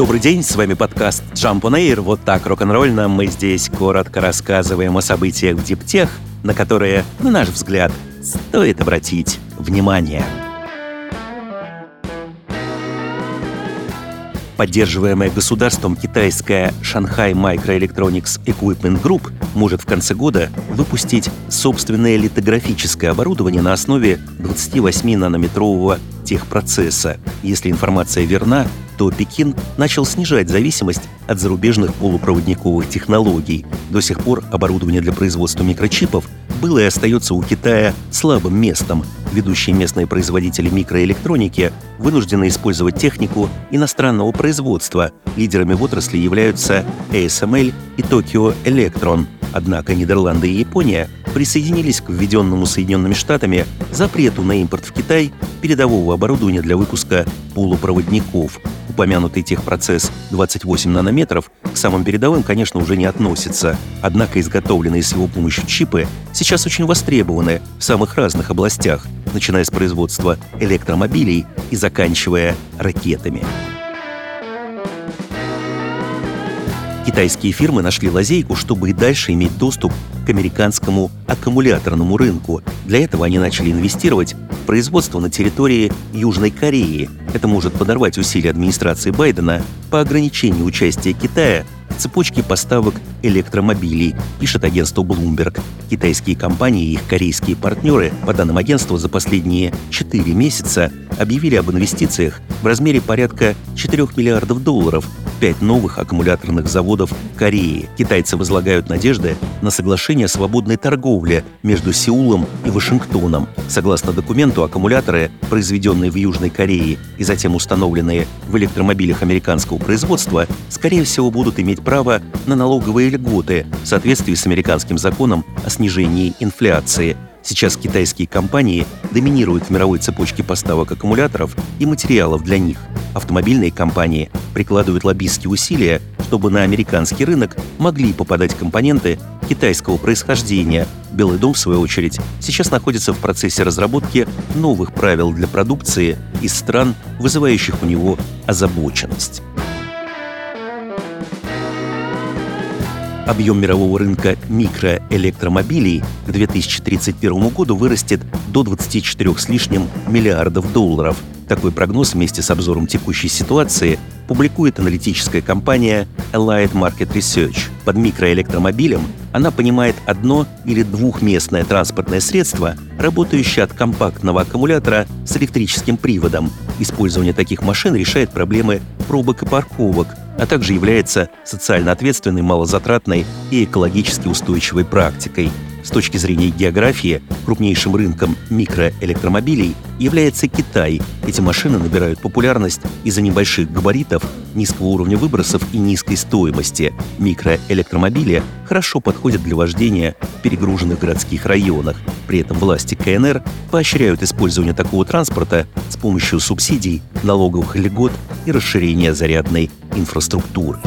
Добрый день, с вами подкаст Jump on Air. Вот так рок-н-ролльно мы здесь коротко рассказываем о событиях в диптех, на которые, на наш взгляд, стоит обратить внимание. Поддерживаемая государством китайская Shanghai Microelectronics Equipment Group может в конце года выпустить собственное литографическое оборудование на основе 28-нанометрового техпроцесса. Если информация верна, то Пекин начал снижать зависимость от зарубежных полупроводниковых технологий. До сих пор оборудование для производства микрочипов было и остается у Китая слабым местом. Ведущие местные производители микроэлектроники вынуждены использовать технику иностранного производства. Лидерами в отрасли являются ASML и Tokyo Electron. Однако Нидерланды и Япония присоединились к введенному Соединенными Штатами запрету на импорт в Китай передового оборудования для выпуска полупроводников. Упомянутый техпроцесс 28 нанометров к самым передовым, конечно, уже не относится. Однако изготовленные с его помощью чипы сейчас очень востребованы в самых разных областях, начиная с производства электромобилей и заканчивая ракетами. Китайские фирмы нашли лазейку, чтобы и дальше иметь доступ американскому аккумуляторному рынку. Для этого они начали инвестировать в производство на территории Южной Кореи. Это может подорвать усилия администрации Байдена по ограничению участия Китая цепочки поставок электромобилей, пишет агентство Bloomberg. Китайские компании и их корейские партнеры, по данным агентства, за последние 4 месяца объявили об инвестициях в размере порядка 4 миллиардов долларов в 5 новых аккумуляторных заводов в Корее. Китайцы возлагают надежды на соглашение о свободной торговле между Сеулом и Вашингтоном. Согласно документу, аккумуляторы, произведенные в Южной Корее и затем установленные в электромобилях американского производства, скорее всего, будут иметь право на налоговые льготы в соответствии с американским законом о снижении инфляции. Сейчас китайские компании доминируют в мировой цепочке поставок аккумуляторов и материалов для них. Автомобильные компании прикладывают лоббистские усилия, чтобы на американский рынок могли попадать компоненты китайского происхождения. Белый дом, в свою очередь, сейчас находится в процессе разработки новых правил для продукции из стран, вызывающих у него озабоченность. Объем мирового рынка микроэлектромобилей к 2031 году вырастет до 24 с лишним миллиардов долларов. Такой прогноз вместе с обзором текущей ситуации публикует аналитическая компания Allied Market Research. Под микроэлектромобилем она понимает одно- или двухместное транспортное средство, работающее от компактного аккумулятора с электрическим приводом. Использование таких машин решает проблемы пробок и парковок, а также является социально ответственной, малозатратной и экологически устойчивой практикой. С точки зрения географии, крупнейшим рынком микроэлектромобилей является Китай. Эти машины набирают популярность из-за небольших габаритов, низкого уровня выбросов и низкой стоимости. Микроэлектромобили хорошо подходят для вождения в перегруженных городских районах. При этом власти КНР поощряют использование такого транспорта с помощью субсидий, налоговых льгот и расширения зарядной инфраструктуры.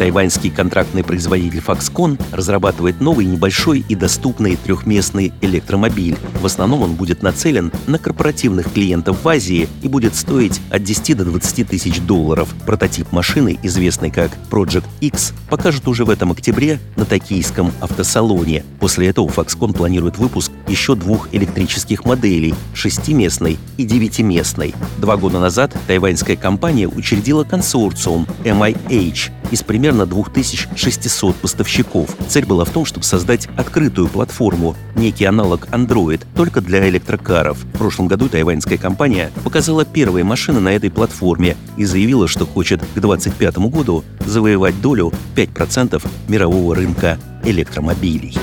Тайваньский контрактный производитель Foxconn разрабатывает новый небольшой и доступный трехместный электромобиль. В основном он будет нацелен на корпоративных клиентов в Азии и будет стоить от 10 до 20 тысяч долларов. Прототип машины, известный как Project X, покажут уже в этом октябре на токийском автосалоне. После этого Foxconn планирует выпуск еще двух электрических моделей – шестиместной и девятиместной. Два года назад тайваньская компания учредила консорциум MIH из примерно примерно 2600 поставщиков. Цель была в том, чтобы создать открытую платформу, некий аналог Android, только для электрокаров. В прошлом году тайваньская компания показала первые машины на этой платформе и заявила, что хочет к 2025 году завоевать долю 5% мирового рынка электромобилей.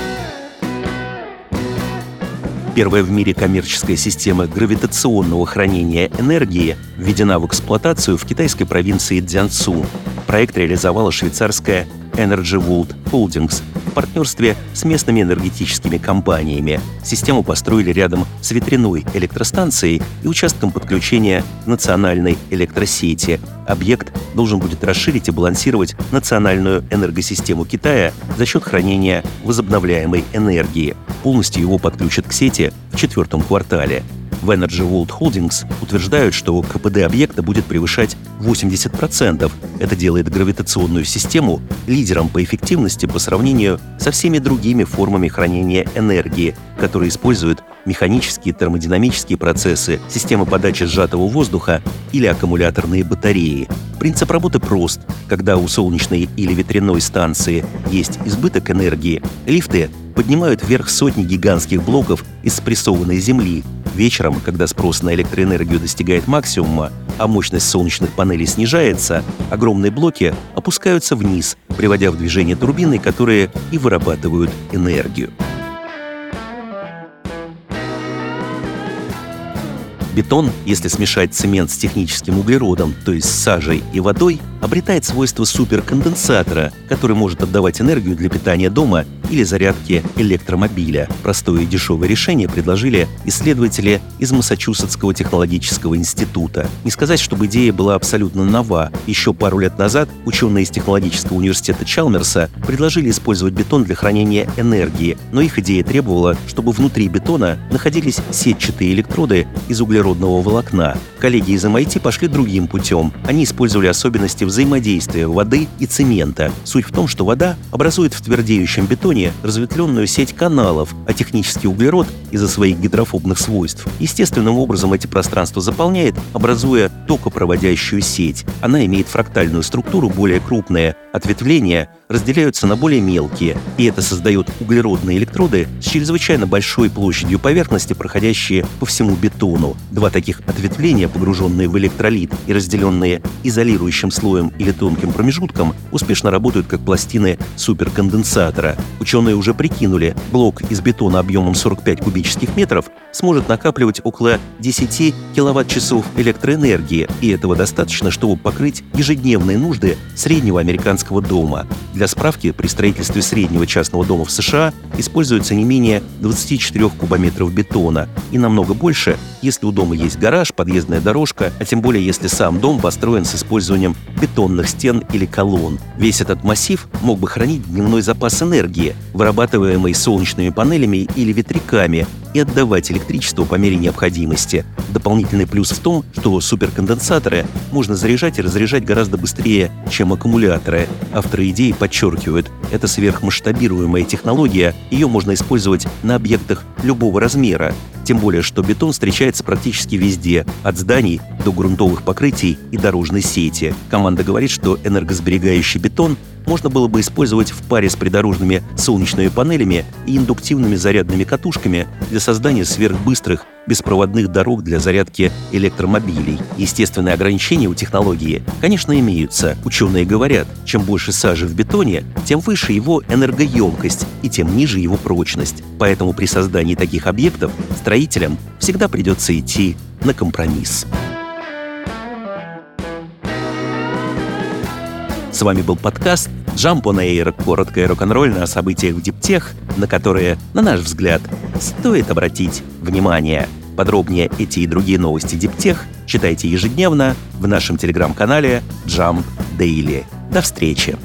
Первая в мире коммерческая система гравитационного хранения энергии введена в эксплуатацию в китайской провинции Цзянцу. Проект реализовала швейцарская Energy World Holdings в партнерстве с местными энергетическими компаниями. Систему построили рядом с ветряной электростанцией и участком подключения к национальной электросети. Объект должен будет расширить и балансировать национальную энергосистему Китая за счет хранения возобновляемой энергии. Полностью его подключат к сети в четвертом квартале. В Energy World Holdings утверждают, что КПД объекта будет превышать 80%. Это делает гравитационную систему лидером по эффективности по сравнению со всеми другими формами хранения энергии, которые используют механические термодинамические процессы, системы подачи сжатого воздуха или аккумуляторные батареи. Принцип работы прост. Когда у солнечной или ветряной станции есть избыток энергии, лифты поднимают вверх сотни гигантских блоков из спрессованной земли. Вечером, когда спрос на электроэнергию достигает максимума, а мощность солнечных панелей снижается, огромные блоки опускаются вниз, приводя в движение турбины, которые и вырабатывают энергию. Бетон, если смешать цемент с техническим углеродом, то есть с сажей и водой, обретает свойства суперконденсатора, который может отдавать энергию для питания дома или зарядки электромобиля. Простое и дешевое решение предложили исследователи из Массачусетского технологического института. Не сказать, чтобы идея была абсолютно нова. Еще пару лет назад ученые из технологического университета Чалмерса предложили использовать бетон для хранения энергии, но их идея требовала, чтобы внутри бетона находились сетчатые электроды из углеродного волокна. Коллеги из MIT пошли другим путем. Они использовали особенности взаимодействия воды и цемента. Суть в том, что вода образует в твердеющем бетоне разветвленную сеть каналов, а технический углерод из-за своих гидрофобных свойств естественным образом эти пространства заполняет, образуя токопроводящую сеть. Она имеет фрактальную структуру более крупная, ответвления разделяются на более мелкие, и это создает углеродные электроды с чрезвычайно большой площадью поверхности, проходящие по всему бетону. Два таких ответвления, погруженные в электролит и разделенные изолирующим слоем или тонким промежутком, успешно работают как пластины суперконденсатора. Ученые уже прикинули, блок из бетона объемом 45 кубических метров сможет накапливать около 10 киловатт-часов электроэнергии, и этого достаточно, чтобы покрыть ежедневные нужды среднего американского дома. Для справки, при строительстве среднего частного дома в США используется не менее 24 кубометров бетона и намного больше, если у дома есть гараж, подъездная дорожка, а тем более если сам дом построен с использованием бетонных стен или колонн. Весь этот массив мог бы хранить дневной запас энергии, вырабатываемый солнечными панелями или ветряками, и отдавать электричество по мере необходимости. Дополнительный плюс в том, что суперконденсаторы можно заряжать и разряжать гораздо быстрее, чем аккумуляторы. Авторы идеи подчеркивают, это сверхмасштабируемая технология, ее можно использовать на объектах любого размера. Тем более, что бетон встречается практически везде, от зданий до грунтовых покрытий и дорожной сети. Команда говорит, что энергосберегающий бетон можно было бы использовать в паре с придорожными солнечными панелями и индуктивными зарядными катушками для создания сверхбыстрых беспроводных дорог для зарядки электромобилей. Естественные ограничения у технологии, конечно, имеются. Ученые говорят, чем больше сажи в бетоне, тем выше его энергоемкость и тем ниже его прочность. Поэтому при создании таких объектов строителям всегда придется идти на компромисс. С вами был подкаст Jump on Air, короткое рок-н-ролльное о в Диптех, на которые, на наш взгляд, стоит обратить внимание. Подробнее эти и другие новости Диптех читайте ежедневно в нашем телеграм-канале Jump Daily. До встречи!